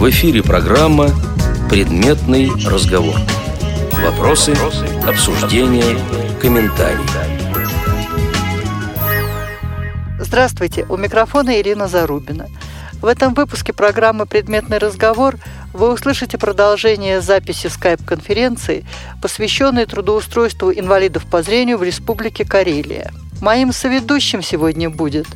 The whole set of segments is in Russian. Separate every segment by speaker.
Speaker 1: В эфире программа «Предметный разговор». Вопросы, обсуждения, комментарии.
Speaker 2: Здравствуйте, у микрофона Ирина Зарубина. В этом выпуске программы «Предметный разговор» вы услышите продолжение записи скайп-конференции, посвященной трудоустройству инвалидов по зрению в Республике Карелия – Моим соведущим сегодня будет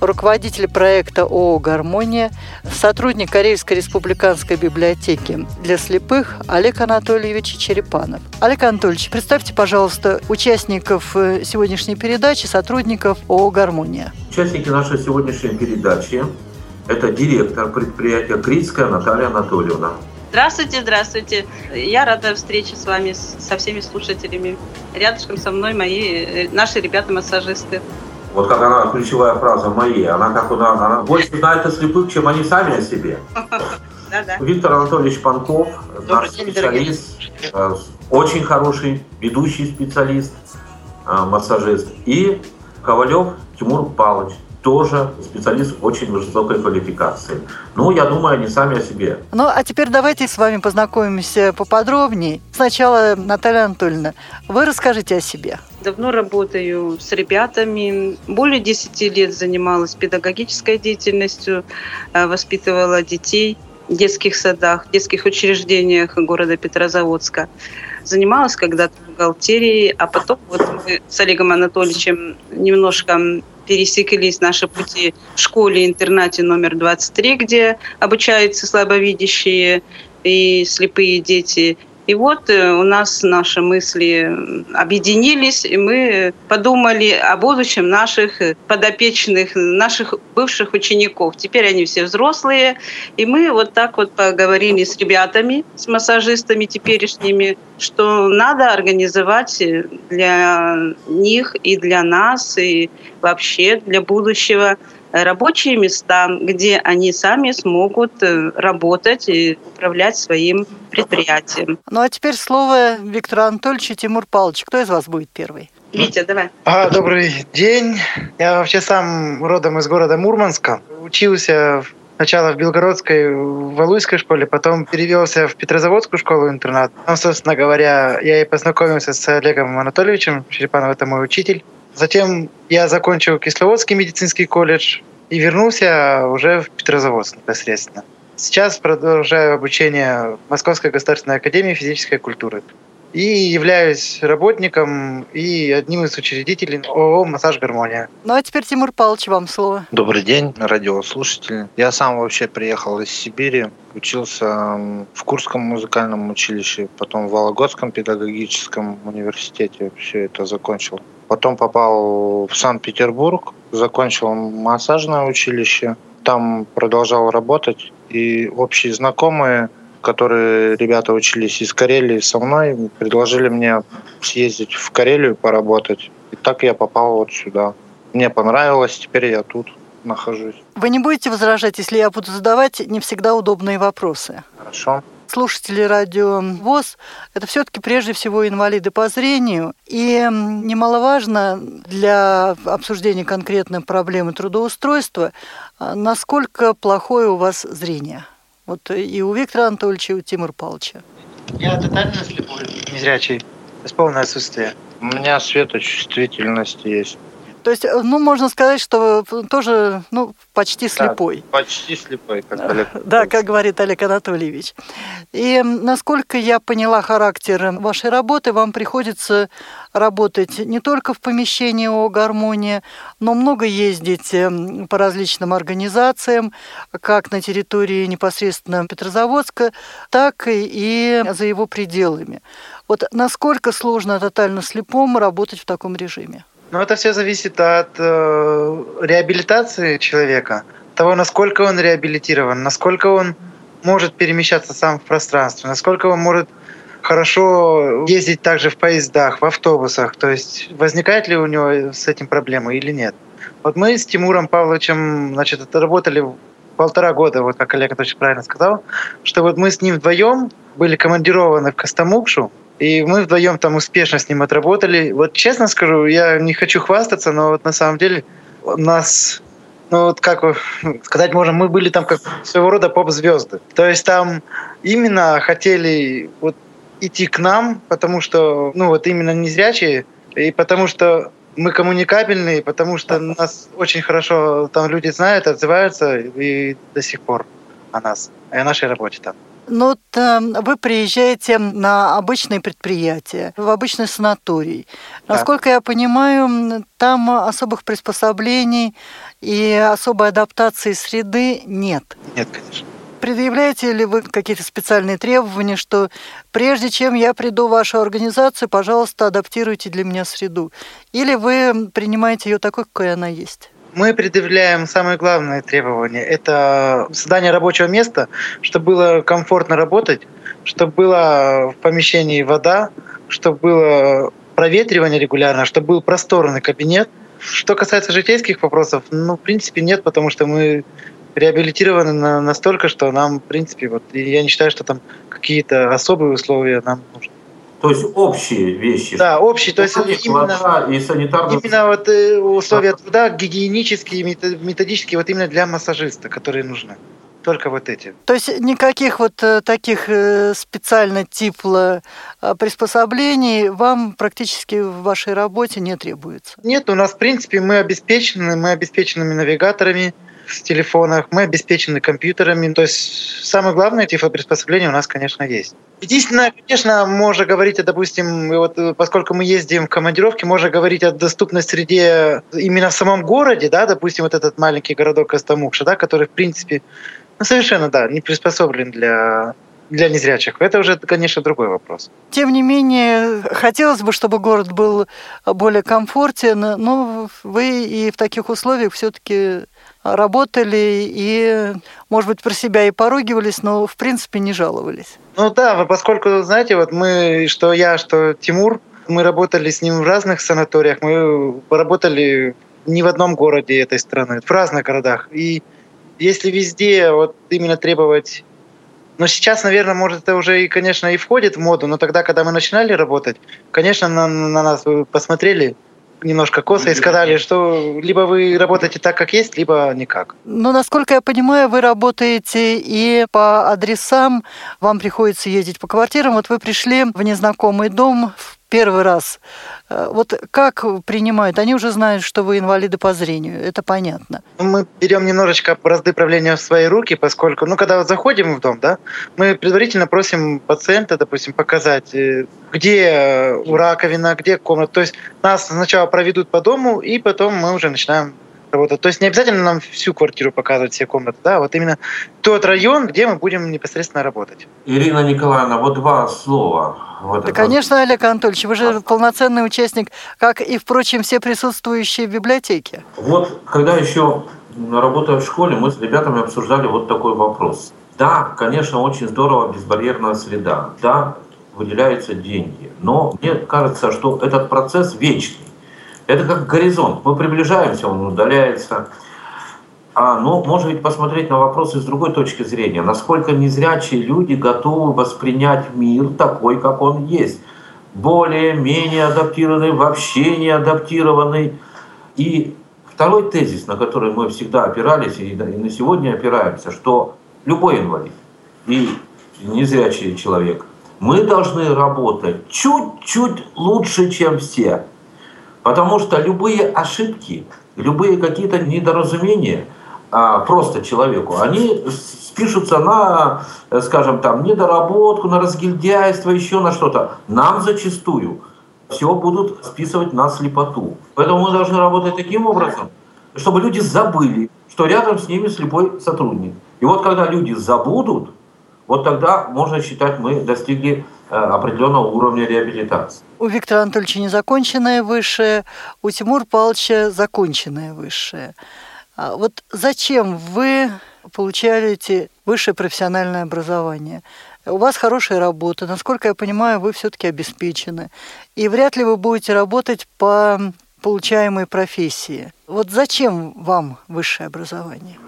Speaker 2: руководитель проекта ООО «Гармония», сотрудник Карельской республиканской библиотеки для слепых Олег Анатольевич Черепанов. Олег Анатольевич, представьте, пожалуйста, участников э, сегодняшней передачи, сотрудников ООО «Гармония».
Speaker 3: Участники нашей сегодняшней передачи – это директор предприятия Критская Наталья Анатольевна,
Speaker 4: Здравствуйте, здравствуйте. Я рада встрече с вами, со всеми слушателями. Рядышком со мной мои, э, наши ребята-массажисты.
Speaker 3: Вот как она, ключевая фраза «мои», она как у нас, она больше знает о слепых, чем они сами о себе. Виктор Анатольевич Панков, наш специалист, э, очень хороший, ведущий специалист, э, массажист. И Ковалев Тимур Павлович, тоже специалист очень высокой квалификации. Ну, я думаю, они сами о себе.
Speaker 2: Ну, а теперь давайте с вами познакомимся поподробнее. Сначала, Наталья Анатольевна, вы расскажите о себе.
Speaker 4: Давно работаю с ребятами. Более 10 лет занималась педагогической деятельностью, э, воспитывала детей в детских садах, в детских учреждениях города Петрозаводска. Занималась когда-то бухгалтерией, а потом вот мы с Олегом Анатольевичем немножко пересеклись наши пути в школе-интернате номер 23, где обучаются слабовидящие и слепые дети. И вот э, у нас наши мысли объединились, и мы подумали о будущем наших подопечных, наших бывших учеников. Теперь они все взрослые, и мы вот так вот поговорили с ребятами, с массажистами теперешними, что надо организовать для них и для нас, и вообще для будущего рабочие места, где они сами смогут э, работать и управлять своим предприятием.
Speaker 2: Ну а теперь слово Виктору Анатольевичу и Тимур Павлович. Кто из вас будет первый?
Speaker 4: Витя, давай.
Speaker 5: А, добрый день. Я вообще сам родом из города Мурманска. Учился сначала в Белгородской, в Валуйской школе, потом перевелся в Петрозаводскую школу-интернат. Там, собственно говоря, я и познакомился с Олегом Анатольевичем Черепановым, это мой учитель. Затем я закончил Кисловодский медицинский колледж и вернулся уже в Петрозаводск непосредственно. Сейчас продолжаю обучение в Московской государственной академии физической культуры. И являюсь работником и одним из учредителей ООО «Массаж Гармония».
Speaker 2: Ну а теперь, Тимур Павлович, вам слово.
Speaker 6: Добрый день, радиослушатели. Я сам вообще приехал из Сибири, учился в Курском музыкальном училище, потом в Вологодском педагогическом университете. Все это закончил Потом попал в Санкт-Петербург, закончил массажное училище. Там продолжал работать. И общие знакомые, которые ребята учились из Карелии со мной, предложили мне съездить в Карелию поработать. И так я попал вот сюда. Мне понравилось, теперь я тут нахожусь.
Speaker 2: Вы не будете возражать, если я буду задавать не всегда удобные вопросы?
Speaker 6: Хорошо
Speaker 2: слушатели радио ВОЗ – это все-таки прежде всего инвалиды по зрению. И немаловажно для обсуждения конкретной проблемы трудоустройства, а, насколько плохое у вас зрение. Вот и у Виктора Анатольевича, и у Тимура Павловича.
Speaker 5: Я тотально слепой, незрячий, с полное отсутствие.
Speaker 6: У меня светочувствительность есть.
Speaker 2: То есть, э, ну, можно сказать, что тоже, ну, почти слепой.
Speaker 6: Да, почти слепой, как Олег.
Speaker 2: Да, как говорит Олег Анатольевич. И насколько я поняла характер вашей работы, вам приходится работать не только в помещении о гармонии, но много ездить эм, по различным организациям, как на территории непосредственно Петрозаводска, так и за его пределами. Вот насколько сложно тотально слепому работать в таком режиме?
Speaker 5: Ну, это все зависит от э, реабилитации человека, того, насколько он реабилитирован, насколько он может перемещаться сам в пространстве, насколько он может хорошо ездить также в поездах, в автобусах. То есть возникает ли у него с этим проблемы или нет. Вот мы с Тимуром Павловичем значит, работали полтора года, вот как Олег очень правильно сказал, что вот мы с ним вдвоем были командированы в Костомукшу, и мы вдвоем там успешно с ним отработали. Вот честно скажу, я не хочу хвастаться, но вот на самом деле нас ну вот как сказать можно, мы были там как своего рода поп-звезды. То есть там именно хотели вот идти к нам, потому что, ну вот именно незрячие, и потому что мы коммуникабельные, потому что нас очень хорошо там люди знают, отзываются и до сих пор о нас, и о нашей работе там.
Speaker 2: Ну, вот, э, вы приезжаете на обычные предприятия, в обычный санаторий. Насколько да. я понимаю, там особых приспособлений и особой адаптации среды нет.
Speaker 5: Нет, конечно.
Speaker 2: Предъявляете ли вы какие-то специальные требования, что прежде чем я приду в вашу организацию, пожалуйста, адаптируйте для меня среду? Или вы принимаете ее такой, какой она есть?
Speaker 5: Мы предъявляем самое главное требование – это создание рабочего места, чтобы было комфортно работать, чтобы была в помещении вода, чтобы было проветривание регулярно, чтобы был просторный кабинет. Что касается житейских вопросов, ну, в принципе, нет, потому что мы реабилитированы на, настолько, что нам, в принципе, вот я не считаю, что там какие-то особые условия нам нужны.
Speaker 3: То есть общие вещи.
Speaker 5: Да, общие. То есть именно, и санитарные... именно вот э, условия труда гигиенические, методические, вот именно для массажиста, которые нужны. Только вот эти.
Speaker 2: То есть никаких вот э, таких э, специально тепло приспособлений вам практически в вашей работе не требуется?
Speaker 5: Нет, у нас, в принципе, мы обеспечены, мы обеспечены навигаторами, в телефонах, мы обеспечены компьютерами. То есть самое главное, тифлоприспособление у нас, конечно, есть. Единственное, конечно, можно говорить, допустим, вот, поскольку мы ездим в командировки, можно говорить о доступной среде именно в самом городе, да, допустим, вот этот маленький городок Костомукша, да, который, в принципе, ну, совершенно, да, не приспособлен для для незрячих. Это уже, конечно, другой вопрос.
Speaker 2: Тем не менее, хотелось бы, чтобы город был более комфортен, но вы и в таких условиях все-таки работали и, может быть, про себя и поругивались, но, в принципе, не жаловались.
Speaker 5: Ну да, поскольку, знаете, вот мы, что я, что Тимур, мы работали с ним в разных санаториях, мы работали не в одном городе этой страны, в разных городах. И если везде вот именно требовать но сейчас, наверное, может, это уже, и, конечно, и входит в моду, но тогда, когда мы начинали работать, конечно, на, на нас посмотрели немножко косо и сказали, что либо вы работаете так, как есть, либо никак.
Speaker 2: Но, насколько я понимаю, вы работаете и по адресам, вам приходится ездить по квартирам. Вот вы пришли в незнакомый дом в первый раз. Э, вот как принимают? Они уже знают, что вы инвалиды по зрению, это понятно.
Speaker 5: Мы берем немножечко бразды правления в свои руки, поскольку, ну, когда заходим в дом, да, мы предварительно просим пациента, допустим, показать, э, где раковина, где комната. То есть нас сначала проведут по дому, и потом мы уже начинаем работать. То есть не обязательно нам всю квартиру показывать, все комнаты, да, вот именно тот район, где мы будем непосредственно работать.
Speaker 3: Ирина Николаевна, вот два слова.
Speaker 2: Вот да, конечно, Олег Анатольевич, вы же полноценный участник, как и, впрочем, все присутствующие в библиотеке.
Speaker 3: Вот, когда еще работая в школе, мы с ребятами обсуждали вот такой вопрос. Да, конечно, очень здорово безбарьерная среда. Да, выделяются деньги. Но мне кажется, что этот процесс вечный. Это как горизонт. Мы приближаемся, он удаляется. А, ну, можно ведь посмотреть на вопросы с другой точки зрения. Насколько незрячие люди готовы воспринять мир такой, как он есть. Более-менее адаптированный, вообще не адаптированный. И второй тезис, на который мы всегда опирались и на сегодня опираемся, что любой инвалид и незрячий человек, мы должны работать чуть-чуть лучше, чем все. Потому что любые ошибки, любые какие-то недоразумения а, просто человеку, они спишутся на, скажем, там, недоработку, на разгильдяйство, еще на что-то. Нам зачастую все будут списывать на слепоту. Поэтому мы должны работать таким образом, чтобы люди забыли, что рядом с ними слепой сотрудник. И вот когда люди забудут, вот тогда можно считать, мы достигли Э, определенного уровня реабилитации.
Speaker 2: У Виктора Анатольевича незаконченное высшее, у Тимура Павловича законченное высшее. А вот зачем вы получаете высшее профессиональное образование? У вас хорошая работа, насколько я понимаю, вы все-таки обеспечены. И вряд ли вы будете работать по получаемой профессии. Вот зачем вам высшее образование?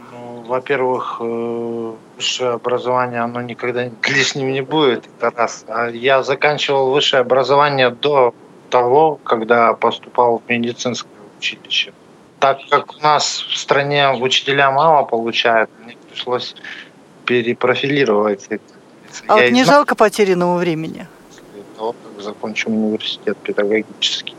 Speaker 6: Во-первых, э, высшее образование, оно никогда лишним не будет, это раз. А я заканчивал высшее образование до того, когда поступал в медицинское училище. так как у нас в стране учителя мало получают, мне пришлось перепрофилировать.
Speaker 2: А Я вот не знаю, жалко потерянного времени?
Speaker 6: После того, как закончил университет педагогический.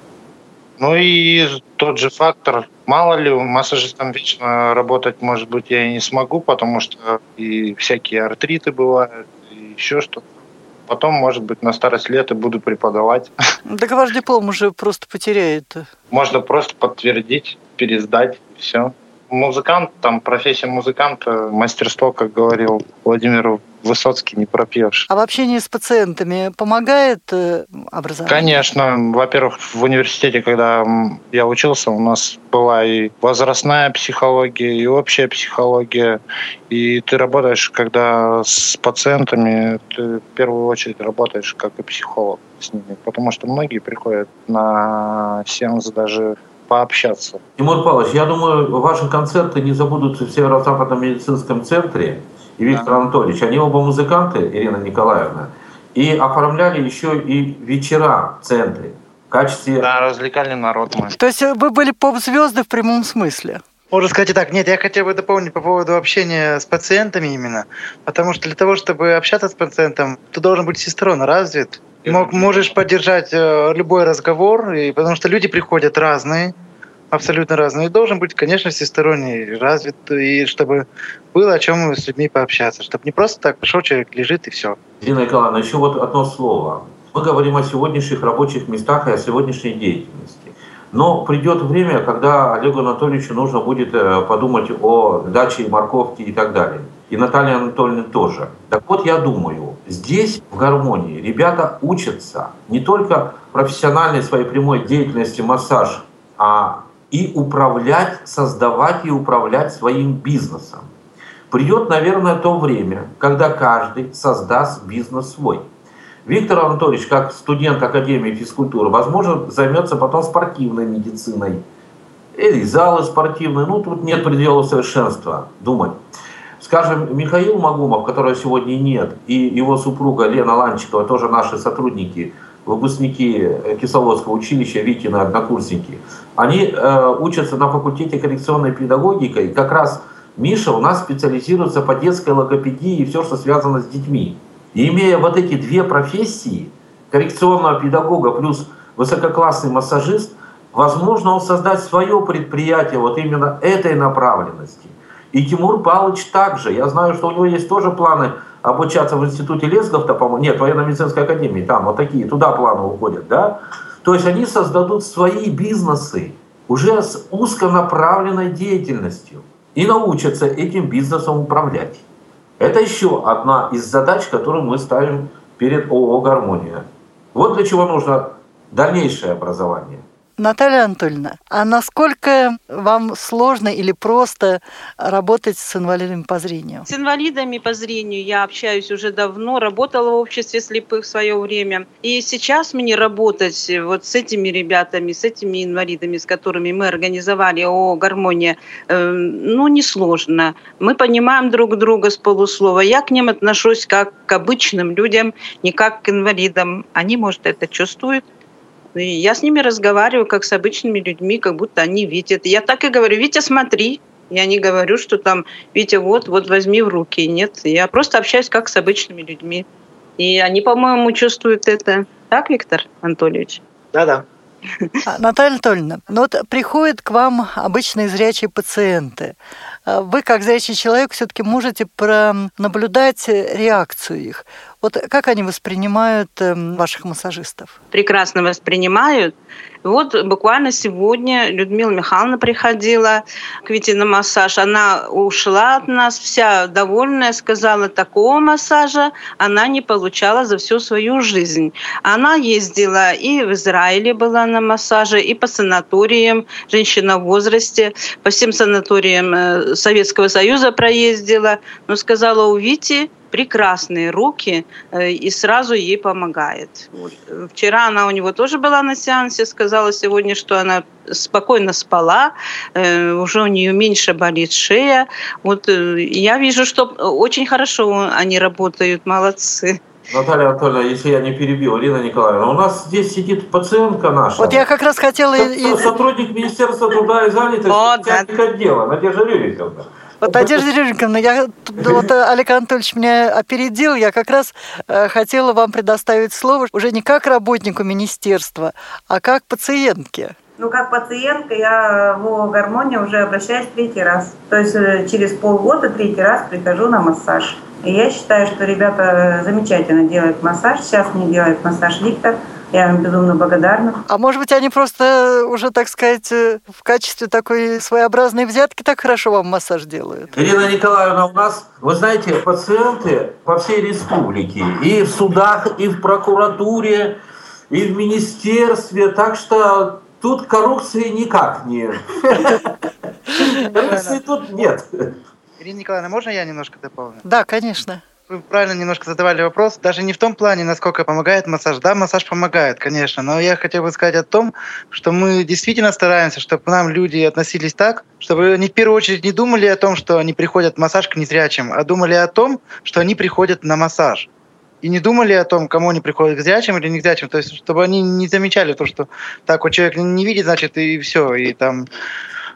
Speaker 6: Ну и тот же фактор, мало ли, массажистом вечно работать, может быть, я и не смогу, потому что и всякие артриты бывают, и еще что-то. Потом, может быть, на старость лет и буду преподавать.
Speaker 2: Так ваш диплом уже просто потеряет.
Speaker 6: Можно просто подтвердить, пересдать, и все музыкант, там профессия музыканта, мастерство, как говорил Владимир Высоцкий, не пропьешь.
Speaker 2: А в общении с пациентами помогает э, образование?
Speaker 6: Конечно. Во-первых, в университете, когда я учился, у нас была и возрастная психология, и общая психология. И ты работаешь, когда с пациентами, ты в первую очередь работаешь как и психолог с ними. Потому что многие приходят на сеанс даже пообщаться.
Speaker 3: Тимур Павлович, я думаю, ваши концерты не забудутся в Северо-Западном медицинском центре. И Виктор да. Анатольевич, они оба музыканты, Ирина Николаевна, и оформляли еще и вечера в центре в качестве...
Speaker 6: Да, развлекали народ мы.
Speaker 2: То есть вы были поп-звезды в прямом смысле?
Speaker 5: Можно сказать и так. Нет, я хотел бы дополнить по поводу общения с пациентами именно. Потому что для того, чтобы общаться с пациентом, ты должен быть сестрон развит. Мог, можешь поддержать э, любой разговор, и, потому что люди приходят разные, абсолютно разные. Должен быть, конечно, всесторонний, развит, и чтобы было о чем с людьми пообщаться. Чтобы не просто так пришел человек, лежит и все.
Speaker 3: Дина Николаевна, еще вот одно слово. Мы говорим о сегодняшних рабочих местах и о сегодняшней деятельности. Но придет время, когда Олегу Анатольевичу нужно будет э, подумать о даче морковки и так далее. И Наталье Анатольевне тоже. Так вот, я думаю, здесь в гармонии ребята учатся не только профессиональной своей прямой деятельности массаж, а и управлять, создавать и управлять своим бизнесом. Придет, наверное, то время, когда каждый создаст бизнес свой – Виктор Анатольевич, как студент Академии физкультуры, возможно, займется потом спортивной медициной. Или залы спортивные. Ну, тут нет предела совершенства думать. Скажем, Михаил Магумов, которого сегодня нет, и его супруга Лена Ланчикова, тоже наши сотрудники, выпускники Кисловодского училища, Викины однокурсники, они э, учатся на факультете коррекционной педагогики, и как раз Миша у нас специализируется по детской логопедии и все, что связано с детьми. И имея вот эти две профессии, коррекционного педагога плюс высококлассный массажист, возможно он создать свое предприятие вот именно этой направленности. И Тимур Павлович также. Я знаю, что у него есть тоже планы обучаться в институте Лесговта, по-моему, нет, военно-медицинской академии, там вот такие, туда планы уходят, да? То есть они создадут свои бизнесы уже с узконаправленной деятельностью и научатся этим бизнесом управлять. Это еще одна из задач, которую мы ставим перед ООО «Гармония». Вот для чего нужно дальнейшее образование.
Speaker 2: Наталья Анатольевна, а насколько вам сложно или просто работать с инвалидами по зрению?
Speaker 4: С инвалидами по зрению я общаюсь уже давно, работала в обществе слепых в свое время. И сейчас мне работать вот с этими ребятами, с этими инвалидами, с которыми мы организовали ООО «Гармония», э, ну, несложно. Мы понимаем друг друга с полуслова. Я к ним отношусь как к обычным людям, не как к инвалидам. Они, может, это чувствуют, и я с ними разговариваю, как с обычными людьми, как будто они видят. Я так и говорю, Витя, смотри. Я не говорю, что там, Витя, вот, вот возьми в руки. Нет, я просто общаюсь как с обычными людьми. И они, по-моему, чувствуют это. Так, Виктор Анатольевич?
Speaker 5: Да-да.
Speaker 2: А, Наталья Анатольевна, ну вот приходят к вам обычные зрячие пациенты. А вы, как зрячий человек, все-таки можете наблюдать реакцию их. Вот как они воспринимают эм, ваших массажистов?
Speaker 4: Прекрасно воспринимают. Вот буквально сегодня Людмила Михайловна приходила к Вите на массаж. Она ушла от нас вся довольная, сказала, такого массажа она не получала за всю свою жизнь. Она ездила и в Израиле была на массаже, и по санаториям, женщина в возрасте, по всем санаториям э, Советского Союза проездила. Но сказала, у Вити прекрасные руки э, и сразу ей помогает. Вчера она у него тоже была на сеансе, сказала сегодня, что она спокойно спала, э, уже у нее меньше болит шея. Вот э, я вижу, что очень хорошо они работают, молодцы.
Speaker 3: Наталья Анатольевна, если я не перебил, Ирина Николаевна, у нас здесь сидит пациентка наша.
Speaker 2: Вот я как раз хотела...
Speaker 3: Сотрудник Министерства труда и занятости, вот, да. отдела, Надежда Рюриковна.
Speaker 2: Вот, Надежда Рюриковна, я, вот Олег Анатольевич меня опередил, я как раз э, хотела вам предоставить слово уже не как работнику министерства, а как пациентке.
Speaker 7: Ну, как пациентка я в гармонию уже обращаюсь третий раз. То есть э, через полгода третий раз прихожу на массаж. И я считаю, что ребята замечательно делают массаж. Сейчас мне делает массаж Виктор. Я им безумно благодарна.
Speaker 2: А может быть, они просто уже, так сказать, э, в качестве такой своеобразной взятки так хорошо вам массаж делают?
Speaker 3: Ирина Николаевна, у нас, вы знаете, пациенты по всей республике, и в судах, и в прокуратуре, и в министерстве, так что тут коррупции никак не... Коррупции тут нет.
Speaker 5: Ирина Николаевна, можно я немножко дополню?
Speaker 2: Да, конечно.
Speaker 5: Вы правильно немножко задавали вопрос. Даже не в том плане, насколько помогает массаж. Да, массаж помогает, конечно. Но я хотел бы сказать о том, что мы действительно стараемся, чтобы к нам люди относились так, чтобы они в первую очередь не думали о том, что они приходят в массаж к незрячим, а думали о том, что они приходят на массаж и не думали о том, кому они приходят, к зрячим или не к зрячим. То есть, чтобы они не замечали то, что так вот человек не видит, значит, и все, и там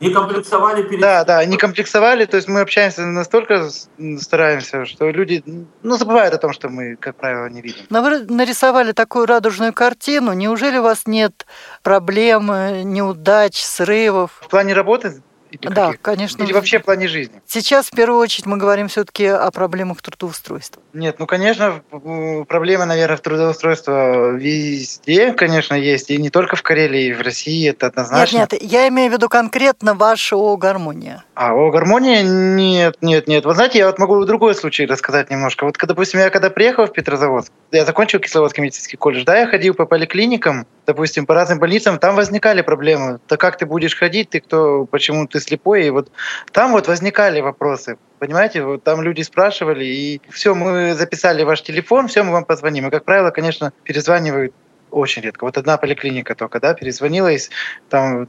Speaker 3: не комплексовали перед...
Speaker 5: Да, да, не комплексовали, то есть мы общаемся настолько, стараемся, что люди, ну, забывают о том, что мы, как правило, не видим.
Speaker 2: Но вы нарисовали такую радужную картину, неужели у вас нет проблем, неудач, срывов?
Speaker 5: В плане работы
Speaker 2: или да, каких? конечно.
Speaker 5: Или вообще в плане жизни?
Speaker 2: Сейчас, в первую очередь, мы говорим все-таки о проблемах трудоустройства.
Speaker 5: Нет, ну, конечно, проблемы, наверное, в трудоустройстве везде, конечно, есть. И не только в Карелии, и в России, это однозначно.
Speaker 2: Нет, нет, я имею в виду конкретно ваша ООО «Гармония».
Speaker 5: А, ООО «Гармония»? Нет, нет, нет. Вы знаете, я вот могу другой случай рассказать немножко. Вот, допустим, я когда приехал в Петрозаводск, я закончил Кисловодский медицинский колледж, да, я ходил по поликлиникам, допустим, по разным больницам, там возникали проблемы. Так как ты будешь ходить, ты кто, почему ты слепой? И вот там вот возникали вопросы. Понимаете, вот там люди спрашивали, и все, мы записали ваш телефон, все, мы вам позвоним. И, как правило, конечно, перезванивают очень редко. Вот одна поликлиника только, да, перезвонила, и там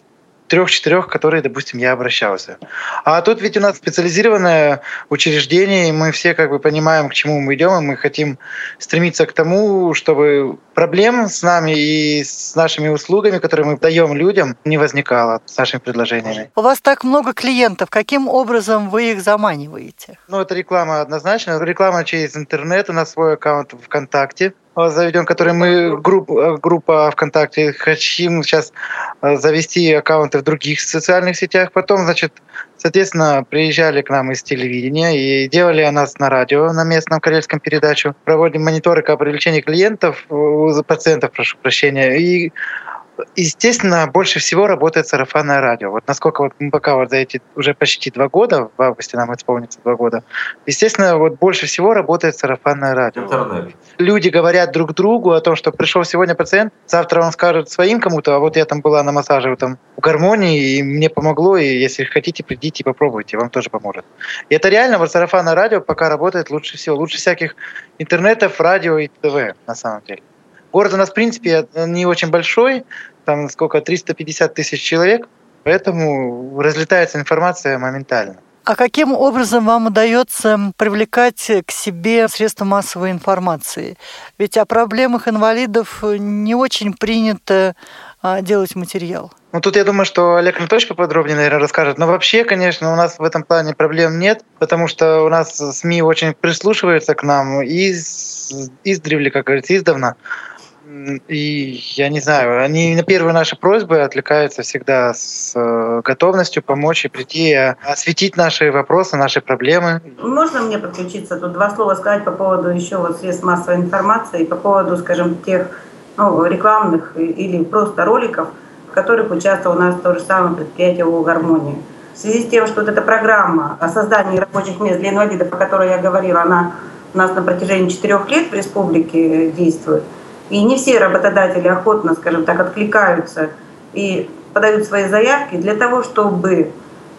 Speaker 5: трех-четырех, которые, допустим, я обращался. А тут ведь у нас специализированное учреждение, и мы все как бы понимаем, к чему мы идем, и мы хотим стремиться к тому, чтобы проблем с нами и с нашими услугами, которые мы даем людям, не возникало с нашими предложениями.
Speaker 2: У вас так много клиентов, каким образом вы их заманиваете?
Speaker 5: Ну, это реклама однозначно. Реклама через интернет, у нас свой аккаунт ВКонтакте заведен, который мы групп, группа ВКонтакте хотим сейчас э, завести аккаунты в других социальных сетях. Потом, значит, соответственно, приезжали к нам из телевидения и делали о нас на радио, на местном карельском передачу. Проводим мониторинг о привлечении клиентов, пациентов, прошу прощения, и Естественно, больше всего работает сарафанное радио. Вот насколько вот мы пока вот за эти уже почти два года, в августе нам исполнится два года, естественно, вот больше всего работает сарафанное радио. Интернет. Люди говорят друг другу о том, что пришел сегодня пациент, завтра он скажет своим кому-то, а вот я там была на массаже там, в гармонии, и мне помогло, и если хотите, придите и попробуйте, вам тоже поможет. И это реально, вот сарафанное радио пока работает лучше всего, лучше всяких интернетов, радио и ТВ на самом деле. Город у нас, в принципе, не очень большой, там сколько, 350 тысяч человек, поэтому разлетается информация моментально.
Speaker 2: А каким образом вам удается привлекать к себе средства массовой информации? Ведь о проблемах инвалидов не очень принято а, делать материал.
Speaker 5: Ну, тут я думаю, что Олег Анатольевич поподробнее, наверное, расскажет. Но вообще, конечно, у нас в этом плане проблем нет, потому что у нас СМИ очень прислушиваются к нам из, издревле, как говорится, издавна. И я не знаю, они на первые наши просьбы отвлекаются всегда с э, готовностью помочь и прийти, э, осветить наши вопросы, наши проблемы.
Speaker 7: Можно мне подключиться? Тут два слова сказать по поводу еще вот средств массовой информации, по поводу, скажем, тех ну, рекламных или просто роликов, в которых участвовало у нас то же самое предприятие ООО «Гармония». В связи с тем, что вот эта программа о создании рабочих мест для инвалидов, о которой я говорила, она у нас на протяжении четырех лет в республике действует – и не все работодатели охотно, скажем так, откликаются и подают свои заявки для того, чтобы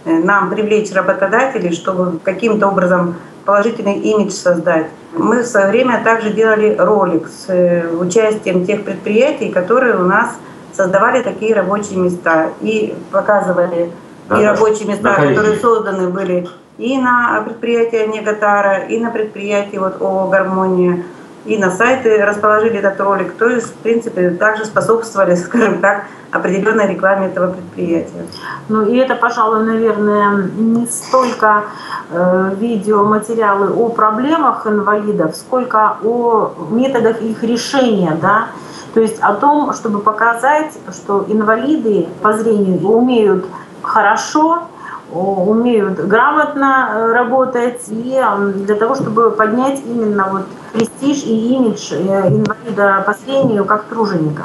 Speaker 7: э, нам привлечь работодателей, чтобы каким-то образом положительный имидж создать. Мы в свое время также делали ролик с э, участием тех предприятий, которые у нас создавали такие рабочие места и показывали и рабочие места, которые созданы были и на предприятии Негатара, и на предприятии вот ООО «Гармония», и на сайты расположили этот ролик, то есть, в принципе, также способствовали, скажем так, определенной рекламе этого предприятия.
Speaker 8: Ну и это, пожалуй, наверное, не столько э, видеоматериалы о проблемах инвалидов, сколько о методах их решения, да, то есть о том, чтобы показать, что инвалиды по зрению умеют хорошо, умеют грамотно э, работать и для того, чтобы поднять именно вот престиж и имидж э, инвалида по зрению как труженика.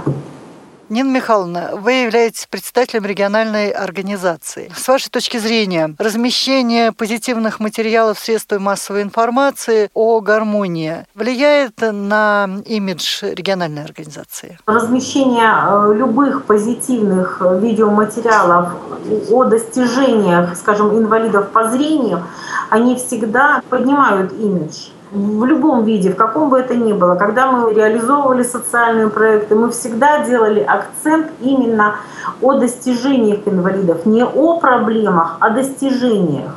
Speaker 2: Нина Михайловна, вы являетесь представителем региональной организации. С вашей точки зрения, размещение позитивных материалов в средствах массовой информации о гармонии влияет на имидж региональной организации?
Speaker 8: Размещение э, любых позитивных видеоматериалов о достижениях, скажем, инвалидов по зрению, они всегда поднимают имидж в любом виде, в каком бы это ни было. Когда мы реализовывали социальные проекты, мы всегда делали акцент именно о достижениях инвалидов, не о проблемах, а достижениях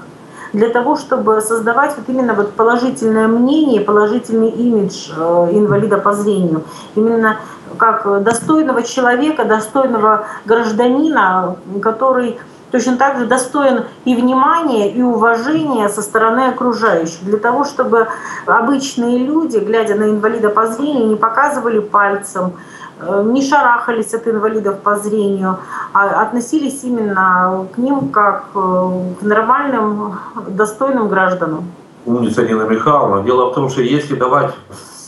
Speaker 8: для того, чтобы создавать вот именно вот положительное мнение, положительный имидж э, инвалида по зрению. Именно как достойного человека, достойного гражданина, который точно так же достоин и внимания, и уважения со стороны окружающих, для того, чтобы обычные люди, глядя на инвалида по зрению, не показывали пальцем, э, не шарахались от инвалидов по зрению, а относились именно к ним как э, к нормальным, достойным гражданам.
Speaker 3: Умница Нина Михайловна. Дело в том, что если давать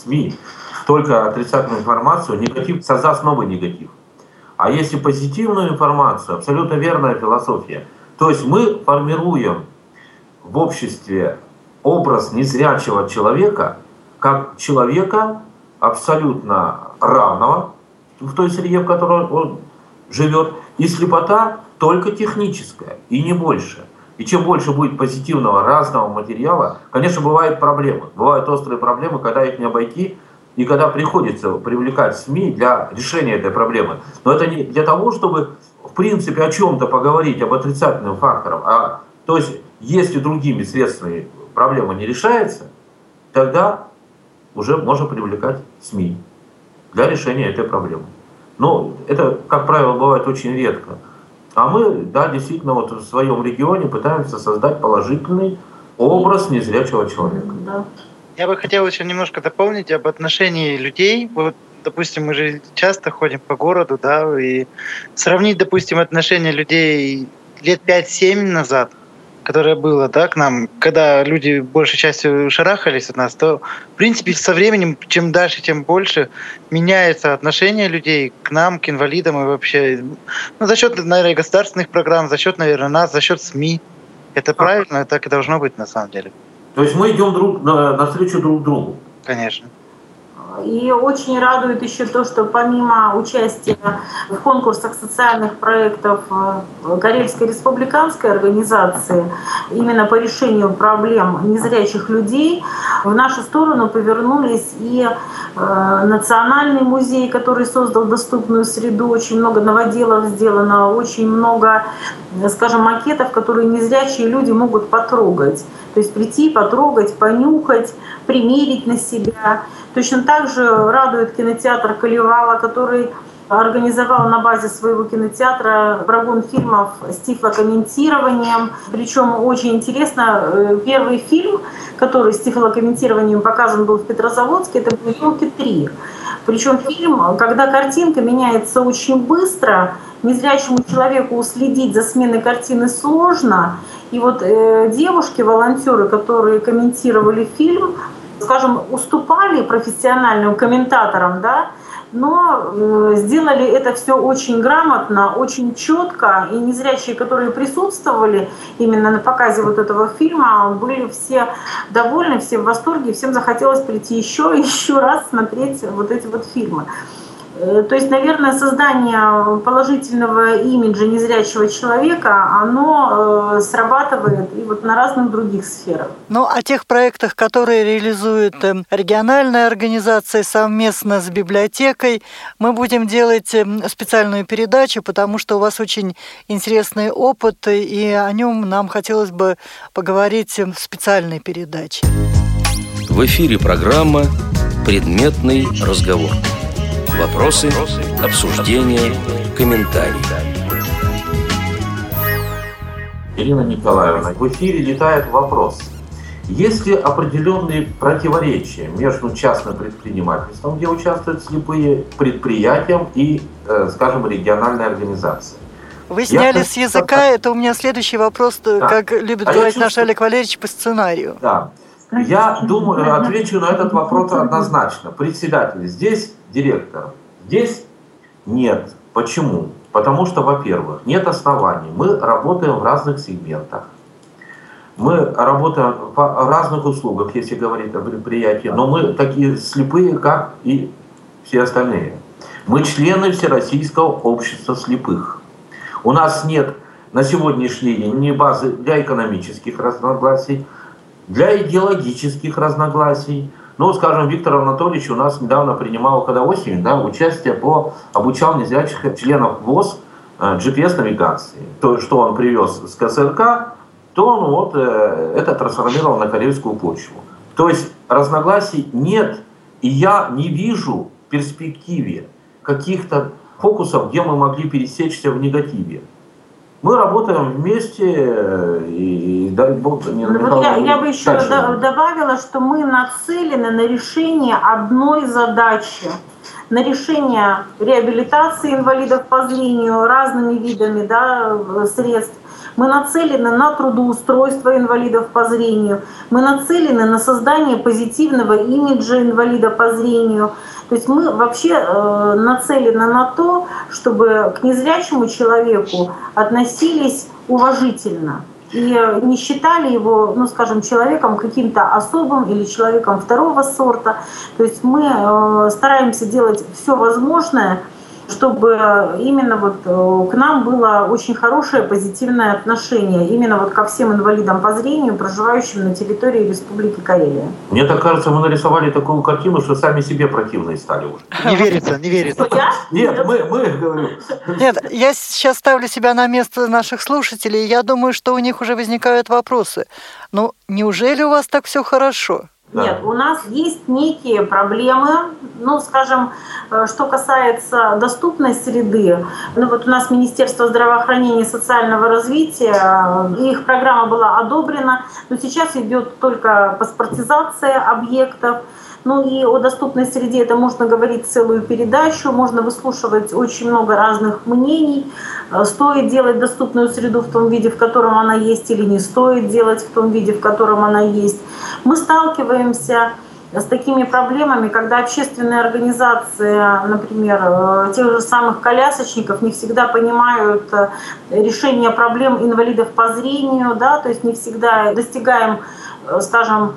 Speaker 3: СМИ только отрицательную информацию, негатив создаст новый негатив. А если позитивную информацию, абсолютно верная философия. То есть мы формируем в обществе образ незрячего человека как человека абсолютно равного в той среде, в которой он живет, и слепота только техническая, и не больше. И чем больше будет позитивного разного материала, конечно, бывают проблемы. Бывают острые проблемы, когда их не обойти, и когда приходится привлекать СМИ для решения этой проблемы. Но это не для того, чтобы в принципе о чем-то поговорить, об отрицательном факторе, а то есть если другими средствами проблема не решается, тогда уже можно привлекать СМИ для решения этой проблемы. Но это, как правило, бывает очень редко. А мы, да, действительно, вот в своем регионе пытаемся создать положительный образ незрячего человека. Да.
Speaker 5: Я бы хотел еще немножко дополнить об отношении людей. Вот, допустим, мы же часто ходим по городу, да, и сравнить, допустим, отношение людей лет 5-7 назад, которое было, да, к нам, когда люди большей частью шарахались от нас, то, в принципе, со временем, чем дальше, тем больше меняется отношение людей к нам, к инвалидам и вообще, ну, за счет, наверное, государственных программ, за счет, наверное, нас, за счет СМИ. Это правильно, так и должно быть на самом деле.
Speaker 3: То есть мы идем друг, на, навстречу друг другу.
Speaker 5: Конечно.
Speaker 8: И очень радует еще то, что помимо участия в конкурсах социальных проектов э, Карельской республиканской организации, именно по решению проблем незрячих людей, в нашу сторону повернулись и э, Национальный музей, который создал доступную среду, очень много новоделов сделано, очень много, скажем, макетов, которые незрячие люди могут потрогать. То есть прийти, потрогать, понюхать, примерить на себя. Точно так же радует кинотеатр Калевала, который организовал на базе своего кинотеатра прогон фильмов с тифлокомментированием. Причем очень интересно, э, первый фильм, который с тифлокомментированием показан был в Петрозаводске, это был «Елки 3». Причем фильм, когда картинка меняется очень быстро, незрячему человеку уследить за сменой картины сложно. И вот э, девушки, волонтеры, которые комментировали фильм, скажем, уступали профессиональным комментаторам, да, но э, сделали это все очень грамотно, очень четко, и незрячие, которые присутствовали именно на показе вот этого фильма, были все довольны, все в восторге, всем захотелось прийти еще и еще раз смотреть вот эти вот фильмы. Э, то есть, наверное, создание положительного имиджа незрячего человека, оно э, срабатывает и вот на разных других сферах.
Speaker 2: Ну, о тех проектах, которые реализует эм, региональная организация совместно с библиотекой, мы будем делать эм, специальную передачу, потому что у вас очень интересный опыт, и о нем нам хотелось бы поговорить эм, в специальной передаче.
Speaker 1: В эфире программа Предметный разговор. Вопросы, обсуждения, комментарии.
Speaker 3: Ирина Николаевна, в эфире летает вопрос. Есть ли определенные противоречия между частным предпринимательством, где участвуют слепые, предприятием и, э, скажем, региональной организацией?
Speaker 2: Вы сняли Я с языка, как... это у меня следующий вопрос, да. как любит а говорить наш Олег Валерьевич, по сценарию.
Speaker 3: Да. Я думаю, отвечу на этот вопрос однозначно. Председатель здесь, директор здесь нет. Почему? Потому что, во-первых, нет оснований. Мы работаем в разных сегментах. Мы работаем в разных услугах, если говорить о предприятии, но мы такие слепые, как и все остальные. Мы члены Всероссийского общества слепых. У нас нет на сегодняшний день ни базы для экономических разногласий, для идеологических разногласий. Ну, скажем, Виктор Анатольевич у нас недавно принимал, когда осенью, да, участие по обучал незрячих членов ВОЗ GPS-навигации. Э, То, что он привез с КСРК, то он вот э, это трансформировал на карельскую почву. То есть разногласий нет, и я не вижу в перспективе каких-то фокусов, где мы могли пересечься в негативе. Мы работаем вместе, и, и дай бог,
Speaker 8: не ну, вот я, я бы еще дальше. добавила, что мы нацелены на решение одной задачи на решение реабилитации инвалидов по зрению разными видами да, средств, мы нацелены на трудоустройство инвалидов по зрению. Мы нацелены на создание позитивного имиджа инвалида по зрению. То есть мы вообще э, нацелены на то, чтобы к незрячему человеку относились уважительно и не считали его, ну, скажем, человеком каким-то особым или человеком второго сорта. То есть мы э, стараемся делать все возможное, чтобы именно вот э, к нам было очень хорошее позитивное отношение, именно вот ко всем инвалидам по зрению, проживающим на территории Республики Карелия.
Speaker 3: Мне так кажется, мы нарисовали такую картину, что сами себе противные стали уже.
Speaker 5: Не верится, не верится.
Speaker 3: Нет, мы, мы, говорю.
Speaker 2: Нет, я сейчас ставлю себя на место наших слушателей, и я думаю, что у них уже возникают вопросы. Ну, неужели у вас так все хорошо?
Speaker 8: Нет, у нас есть некие проблемы, ну, скажем, э, что касается доступной среды. Ну, вот у нас Министерство здравоохранения и социального развития, э, их программа была одобрена, но сейчас идет только паспортизация объектов. Ну и о доступной среде это можно говорить целую передачу, можно выслушивать очень много разных мнений. Э, стоит делать доступную среду в том виде, в котором она есть, или не стоит делать в том виде, в котором она есть. Мы сталкиваемся с такими проблемами, когда общественные организации, например, э, тех же самых колясочников, не всегда понимают э, решение проблем инвалидов по зрению, да, то есть не всегда достигаем, скажем,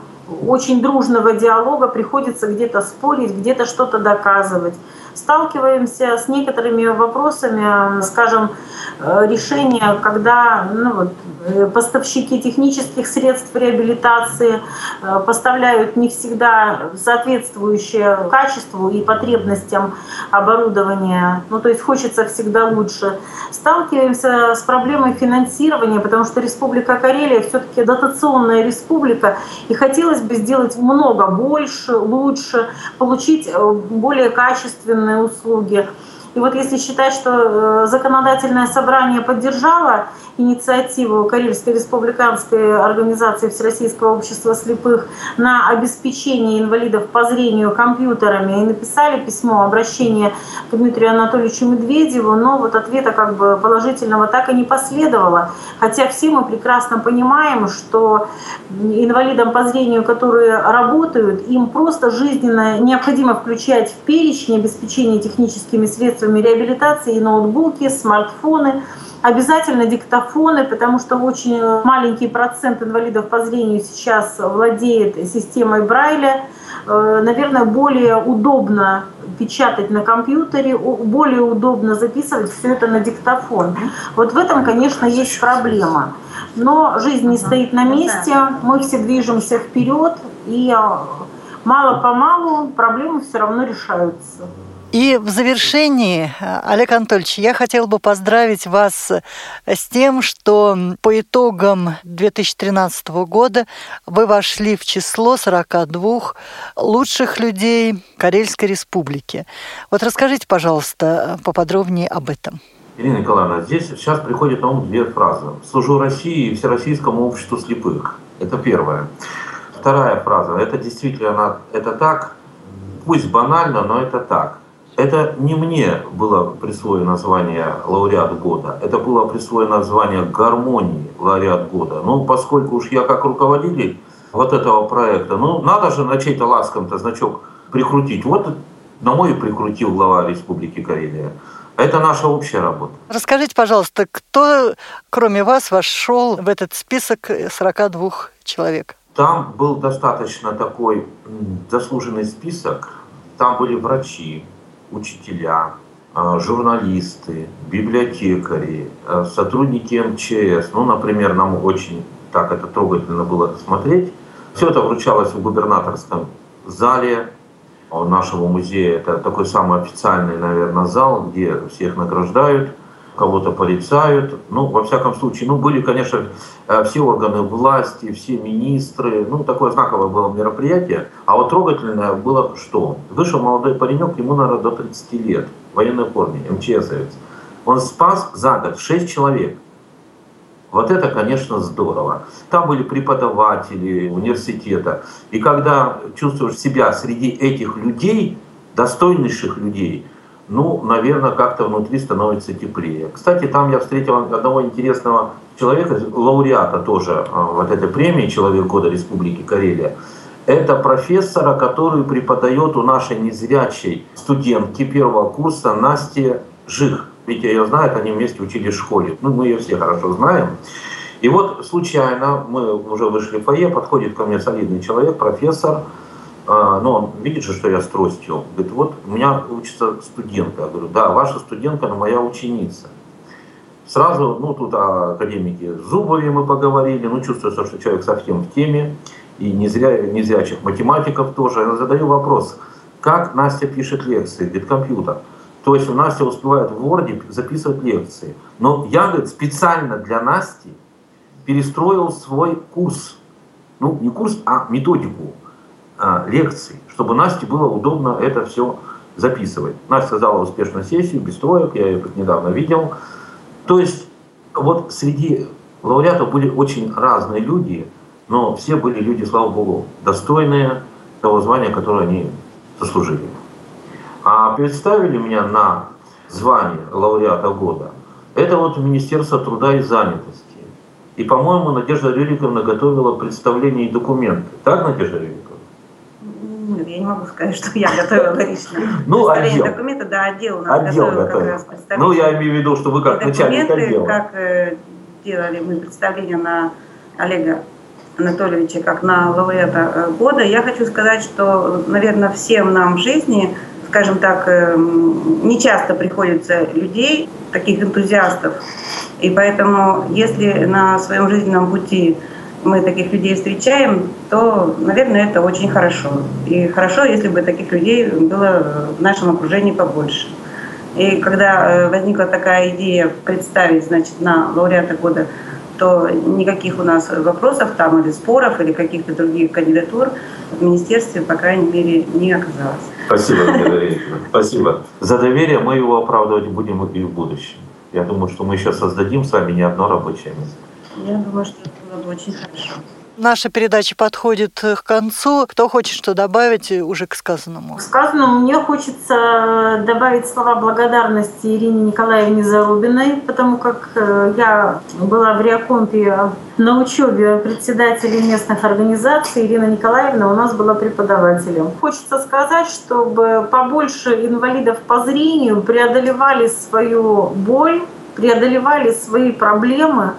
Speaker 8: очень дружного диалога, приходится где-то спорить, где-то что-то доказывать. Сталкиваемся с некоторыми вопросами, скажем, э, решения, когда ну, вот, э, поставщики технических средств реабилитации э, поставляют не всегда соответствующее качеству и потребностям оборудования, ну то есть хочется всегда лучше. Сталкиваемся с проблемой финансирования, потому что Республика Карелия все-таки дотационная республика, и хотелось бы сделать много больше, лучше, получить более качественные услуги. И вот если считать, что э, законодательное собрание поддержало инициативу Карельской республиканской организации Всероссийского общества слепых на обеспечение инвалидов по зрению компьютерами и написали письмо, обращение к Дмитрию Анатольевичу Медведеву, но вот ответа как бы положительного так и не последовало. Хотя все мы прекрасно понимаем, что инвалидам по зрению, которые работают, им просто жизненно необходимо включать в перечень обеспечения техническими средствами реабилитации ноутбуки, смартфоны, Обязательно диктофоны, потому что очень маленький процент инвалидов по зрению сейчас владеет системой Брайля. Э, наверное, более удобно печатать на компьютере, более удобно записывать все это на диктофон. Вот в этом, конечно, есть проблема. Но жизнь не стоит на месте, мы все движемся вперед, и э, мало-помалу проблемы все равно решаются.
Speaker 2: И в завершении, Олег Анатольевич, я хотел бы поздравить вас с тем, что по итогам 2013 года вы вошли в число 42 лучших людей Карельской республики. Вот расскажите, пожалуйста, поподробнее об этом.
Speaker 3: Ирина Николаевна, здесь сейчас приходит на ум две фразы. «Служу России и Всероссийскому обществу слепых». Это первое. Вторая фраза. Это действительно, это так, пусть банально, но это так. Это не мне было присвоено звание лауреат года, это было присвоено звание гармонии лауреат года. Ну, поскольку уж я как руководитель вот этого проекта, ну, надо же на чей-то ласком-то значок прикрутить. Вот на мой прикрутил глава Республики Карелия. Это наша общая работа.
Speaker 2: Расскажите, пожалуйста, кто, кроме вас, вошел в этот список 42 человек?
Speaker 3: Там был достаточно такой заслуженный список. Там были врачи, учителя, а, журналисты, библиотекари, а, сотрудники МЧС. Ну, например, нам очень так это трогательно было смотреть. Все это вручалось в губернаторском зале нашего музея. Это такой самый официальный, наверное, зал, где всех награждают, кого-то порицают. Ну, во всяком случае, ну, были, конечно, э, все органы власти, все министры. Ну, такое знаковое было мероприятие. А вот трогательное было что? Вышел молодой паренек, ему, наверное, до 30 лет, в военной форме, МЧСовец. Он спас за год 6 человек. Вот это, конечно, здорово. Там были преподаватели университета. И когда чувствуешь себя среди этих людей, достойнейших людей, ну, наверное, как-то внутри становится теплее. Кстати, там я встретил одного интересного человека, лауреата тоже а, вот этой премии «Человек года Республики Карелия». Это профессора, который преподает у нашей незрячей студентки первого курса Насте Жих. Ведь ее знают, они вместе учились в школе. Ну, мы ее все хорошо знаем. И вот случайно, мы уже вышли в фойе, подходит ко мне солидный человек, профессор, а, но он видит же, что я с тростью. Говорит, вот у меня учится студентка. Я говорю, да, ваша студентка, но моя ученица. Сразу, ну, тут о академике Зубове мы поговорили, ну, чувствуется, что человек совсем в теме, и не зря, не зрячих математиков тоже. Я задаю вопрос, как Настя пишет лекции, говорит, компьютер. То есть у Настя успевает в Word записывать лекции. Но я, говорит, специально для Насти перестроил свой курс. Ну, не курс, а методику лекций, чтобы Насте было удобно это все записывать. Настя сказала успешную сессию, без троек, я ее недавно видел. То есть вот среди лауреатов были очень разные люди, но все были люди, слава богу, достойные того звания, которое они заслужили. А представили меня на звание лауреата года. Это вот Министерство труда и занятости. И, по-моему, Надежда Рюриковна готовила представление и документы. Так, Надежда Рюриковна?
Speaker 7: Нет, я не могу сказать, что я готовила лично.
Speaker 3: Ну, отдел.
Speaker 7: документы, да, отдел у
Speaker 3: нас отдел готовил, готовил. как раз представление. Ну, я имею в виду, что вы как начальник отдела.
Speaker 7: как э, делали мы представление на Олега Анатольевича как на лауреата э, года. Я хочу сказать, что, наверное, всем нам в жизни скажем так, эм, не часто приходится людей, таких энтузиастов. И поэтому, если на своем жизненном пути мы таких людей встречаем, то, наверное, это очень хорошо. И хорошо, если бы таких людей было в нашем окружении побольше. И когда э, возникла такая идея представить, значит, на лауреата года то никаких у нас вопросов там или споров, или каких-то других кандидатур в министерстве, по крайней мере, не оказалось.
Speaker 3: Спасибо, Спасибо. За доверие мы его оправдывать будем и в будущем. Я думаю, что мы еще создадим с вами не одно рабочее место.
Speaker 7: Я думаю, что очень хорошо.
Speaker 2: Наша передача подходит к концу. Кто хочет что добавить уже к сказанному?
Speaker 8: К сказанному мне хочется добавить слова благодарности Ирине Николаевне Зарубиной, потому как э, я была в Реакомпе на учебе председателей местных организаций. Ирина Николаевна у нас была преподавателем. Хочется сказать, чтобы побольше инвалидов по зрению преодолевали свою боль, преодолевали свои проблемы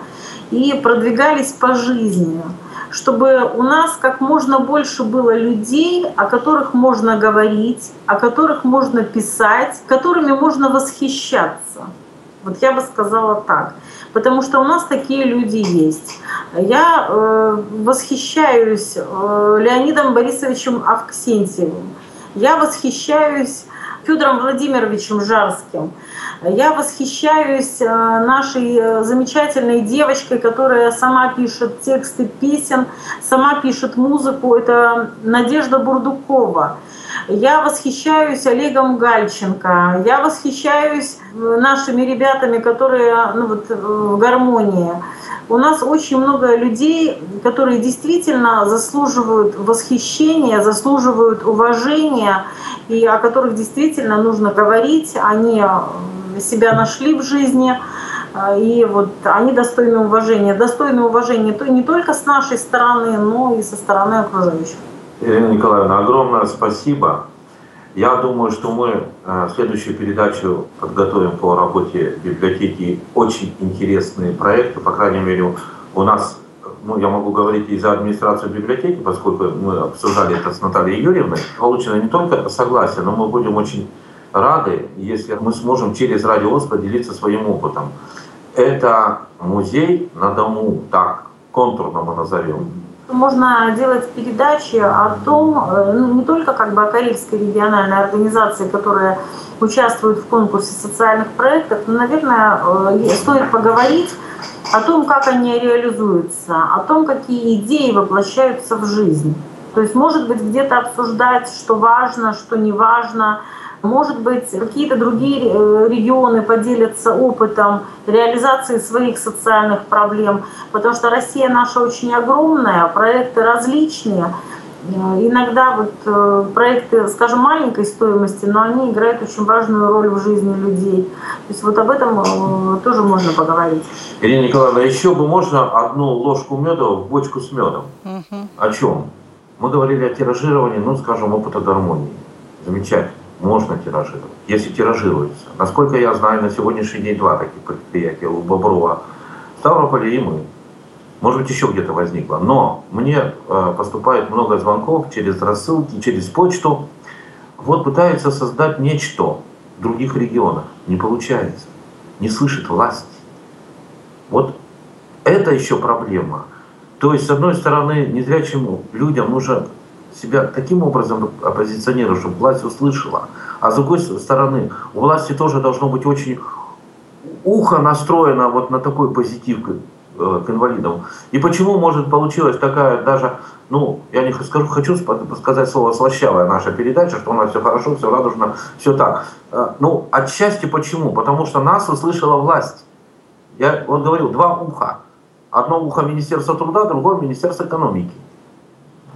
Speaker 8: и продвигались по жизни чтобы у нас как можно больше было людей, о которых можно говорить, о которых можно писать, которыми можно восхищаться. Вот я бы сказала так. Потому что у нас такие люди есть. Я э, восхищаюсь э, Леонидом Борисовичем Авксентьевым. Я восхищаюсь Федором Владимировичем Жарским. Я восхищаюсь э, нашей э, замечательной девочкой, которая сама пишет тексты песен, сама пишет музыку. Это Надежда Бурдукова. Я восхищаюсь Олегом Гальченко. Я восхищаюсь э, нашими ребятами, которые ну, вот, в гармонии. У нас очень много людей, которые действительно заслуживают восхищения, заслуживают уважения, и о которых действительно нужно говорить. Они себя нашли в жизни, э, и вот они достойны уважения. Достойны уважения не только с нашей стороны, но и со стороны окружающих.
Speaker 3: Ирина Николаевна, огромное спасибо. Я думаю, что мы э, следующую передачу подготовим по работе библиотеки. Очень интересные проекты, по крайней мере, у нас, ну, я могу говорить и за администрацию библиотеки, поскольку мы обсуждали это с Натальей Юрьевной, получено не только согласие, но мы будем очень рады, если мы сможем через радиовоз поделиться своим опытом. Это музей на дому, так контурно мы назовем.
Speaker 8: Можно делать передачи о том, э, ну, не только как бы о Карельской региональной организации, которая участвует в конкурсе социальных проектов, но, наверное, э, стоит поговорить о том, как они реализуются, о том, какие идеи воплощаются в жизнь. То есть, может быть, где-то обсуждать, что важно, что не важно, может быть, какие-то другие э, регионы поделятся опытом реализации своих социальных проблем, потому что Россия наша очень огромная, проекты различные. Э, иногда вот э, проекты, скажем, маленькой стоимости, но они играют очень важную роль в жизни людей. То есть вот об этом тоже можно поговорить.
Speaker 3: Ирина Николаевна, еще бы можно одну ложку меда в бочку с медом. Угу. О чем? Мы говорили о тиражировании, ну, скажем, опыта гармонии. Замечательно можно тиражировать, если тиражируется. Насколько я знаю, на сегодняшний день два таких предприятия у Боброва, Ставрополе и мы. Может быть, еще где-то возникло. Но мне э, поступает много звонков через рассылки, через почту. Вот пытаются создать нечто в других регионах. Не получается. Не слышит власть. Вот это еще проблема. То есть, с одной стороны, незрячим людям нужно себя таким образом оппозиционировать, чтобы власть услышала. А с другой стороны, у власти тоже должно быть очень ухо настроено вот на такой позитив к, э, к инвалидам. И почему, может, получилась такая даже, ну, я не скажу, хочу сказать слово слащавая наша передача, что у нас все хорошо, все радужно, все так. Э, ну, отчасти почему? Потому что нас услышала власть. Я вот говорил, два уха. Одно ухо Министерства труда, другое Министерство экономики.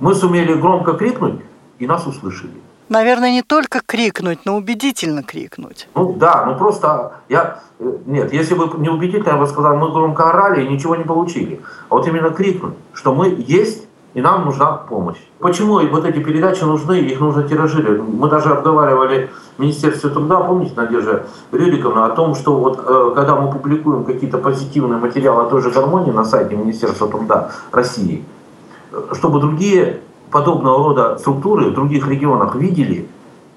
Speaker 3: Мы сумели громко крикнуть, и нас услышали.
Speaker 2: Наверное, не только крикнуть, но убедительно крикнуть.
Speaker 3: Ну да, ну просто я... Э, нет, если бы не убедительно, я бы сказал, мы громко орали и ничего не получили. А вот именно крикнуть, что мы есть и нам нужна помощь. Почему вот эти передачи нужны, их нужно тиражировать? Мы даже обговаривали в Министерстве труда, помните, Надежда Рюриковна, о том, что вот э, когда мы публикуем какие-то позитивные материалы о той же гармонии на сайте Министерства труда России, чтобы другие подобного рода структуры в других регионах видели,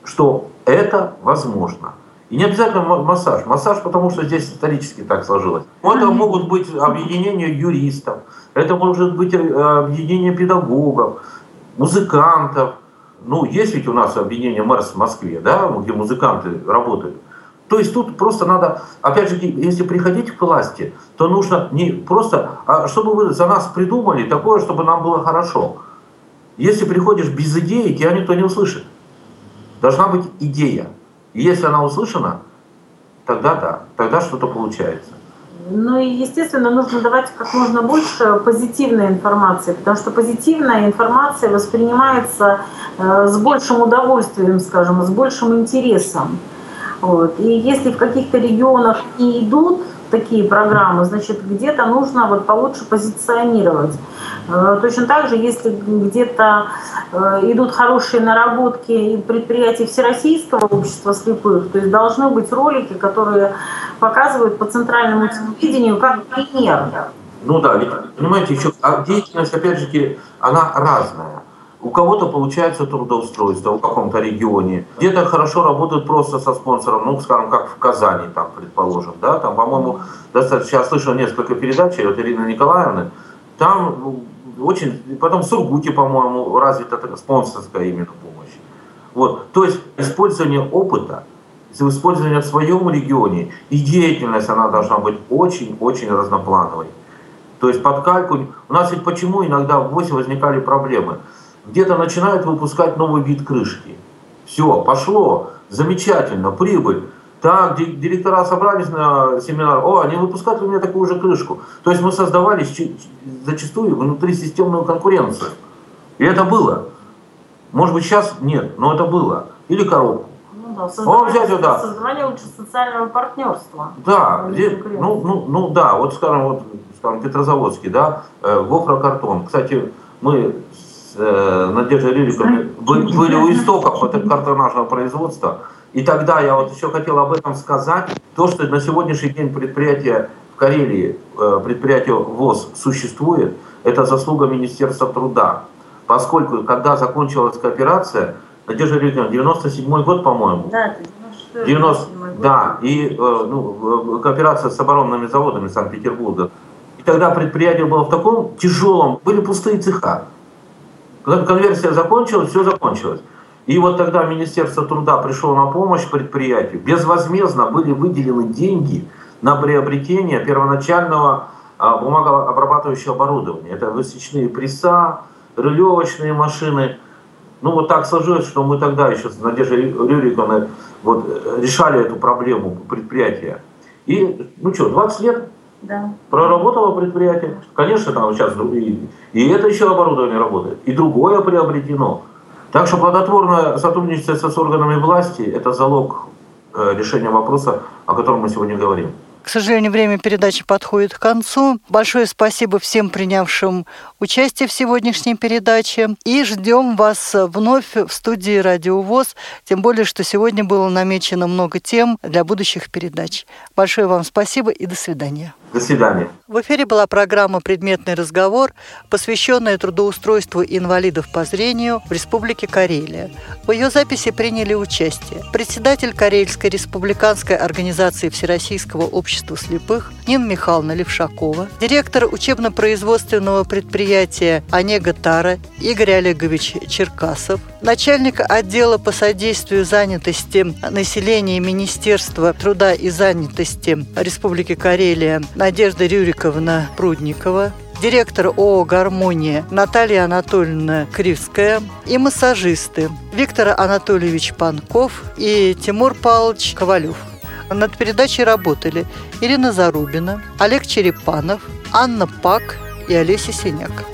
Speaker 3: что это возможно. И не обязательно массаж. Массаж, потому что здесь исторически так сложилось. Это могут быть объединения юристов, это может быть э, объединение педагогов, музыкантов. Ну, есть ведь у нас объединение МЭРС в Москве, да, где музыканты работают. То есть тут просто надо, опять же, если приходить к власти, то нужно не просто, а чтобы вы за нас придумали такое, чтобы нам было хорошо. Если приходишь без идеи, тебя никто не услышит. Должна быть идея. И если она услышана, тогда да, тогда что-то получается.
Speaker 8: Ну и, естественно, нужно давать как можно больше позитивной информации, потому что позитивная информация воспринимается э, с большим удовольствием, скажем, с большим интересом. Вот. И если в каких-то регионах не идут такие программы, значит, где-то нужно вот получше позиционировать. Э, точно так же, если где-то э, идут хорошие наработки и предприятий Всероссийского общества слепых, то есть должны быть ролики, которые показывают по центральному телевидению как пример.
Speaker 3: Ну да, ведь, понимаете, еще а деятельность, опять же, она разная. У кого-то получается трудоустройство в каком-то регионе. Где-то хорошо работают просто со спонсором, ну, скажем, как в Казани, там, предположим, да, там, по-моему, достаточно, я слышал несколько передач от Ирины Николаевны, там очень, потом в Сургуте, по-моему, развита спонсорская именно помощь. Вот. То есть использование опыта, использование в своем регионе и деятельность, она должна быть очень-очень разноплановой. То есть под кальку... У нас ведь почему иногда в ВОЗе возникали проблемы? Где-то начинают выпускать новый вид крышки. Все, пошло, замечательно, прибыль. Так, директора собрались на семинар, о, они выпускают у меня такую же крышку. То есть мы создавали зачастую внутри системную конкуренцию. И это было. Может быть, сейчас нет, но это было. Или коробку.
Speaker 8: Ну да, создавание, взять, вот, да. создавание лучше социального партнерства.
Speaker 3: Да, здесь, ну, ну, ну да, вот скажем, вот скажем, Петрозаводский, да, э, гофрокартон. Кстати, мы э, Надеждой Рюриковной были у истоков картонажного производства. И тогда я вот еще хотел об этом сказать. То, что на сегодняшний день предприятие в Карелии, э, предприятие ВОЗ существует, это заслуга Министерства труда. Поскольку, когда закончилась кооперация, Надежда Юрьевна, 97 год, по-моему.
Speaker 8: Да,
Speaker 3: 90, да, и э, ну, кооперация с оборонными заводами Санкт-Петербурга. И тогда предприятие было в таком тяжелом, были пустые цеха. Конверсия закончилась, все закончилось. И вот тогда Министерство труда пришло на помощь предприятию. Безвозмездно были выделены деньги на приобретение первоначального а, бумагообрабатывающего оборудования. Это высечные пресса, рулевочные машины. Ну вот так сложилось, что мы тогда еще с Надеждой Рюриковной вот, решали эту проблему предприятия. И, ну что, 20 лет
Speaker 8: да.
Speaker 3: проработало предприятие. Конечно, там сейчас и, и это еще оборудование работает, и другое приобретено. Так что плодотворное сотрудничество с органами власти – это залог э, решения вопроса, о котором мы сегодня говорим.
Speaker 2: К сожалению, время передачи подходит к концу. Большое спасибо всем принявшим участие в сегодняшней передаче. И ждем вас вновь в студии «Радио ВОЗ», тем более, что сегодня было намечено много тем для будущих передач. Большое вам спасибо и до свидания.
Speaker 3: До свидания.
Speaker 2: В эфире была программа «Предметный разговор», посвященная трудоустройству инвалидов по зрению в Республике Карелия. В ее записи приняли участие председатель Карельской республиканской организации Всероссийского общества слепых Нина Михайловна Левшакова, директор учебно-производственного предприятия «Онега Тара» Игорь Олегович Черкасов, начальник отдела по содействию занятости населения Министерства труда и занятости Республики Карелия Надежда Рюриковна Прудникова, директор ООО «Гармония» Наталья Анатольевна Кривская и массажисты Виктор Анатольевич Панков и Тимур Павлович Ковалев. Над передачей работали Ирина Зарубина, Олег Черепанов, Анна Пак и Олеся Синяк.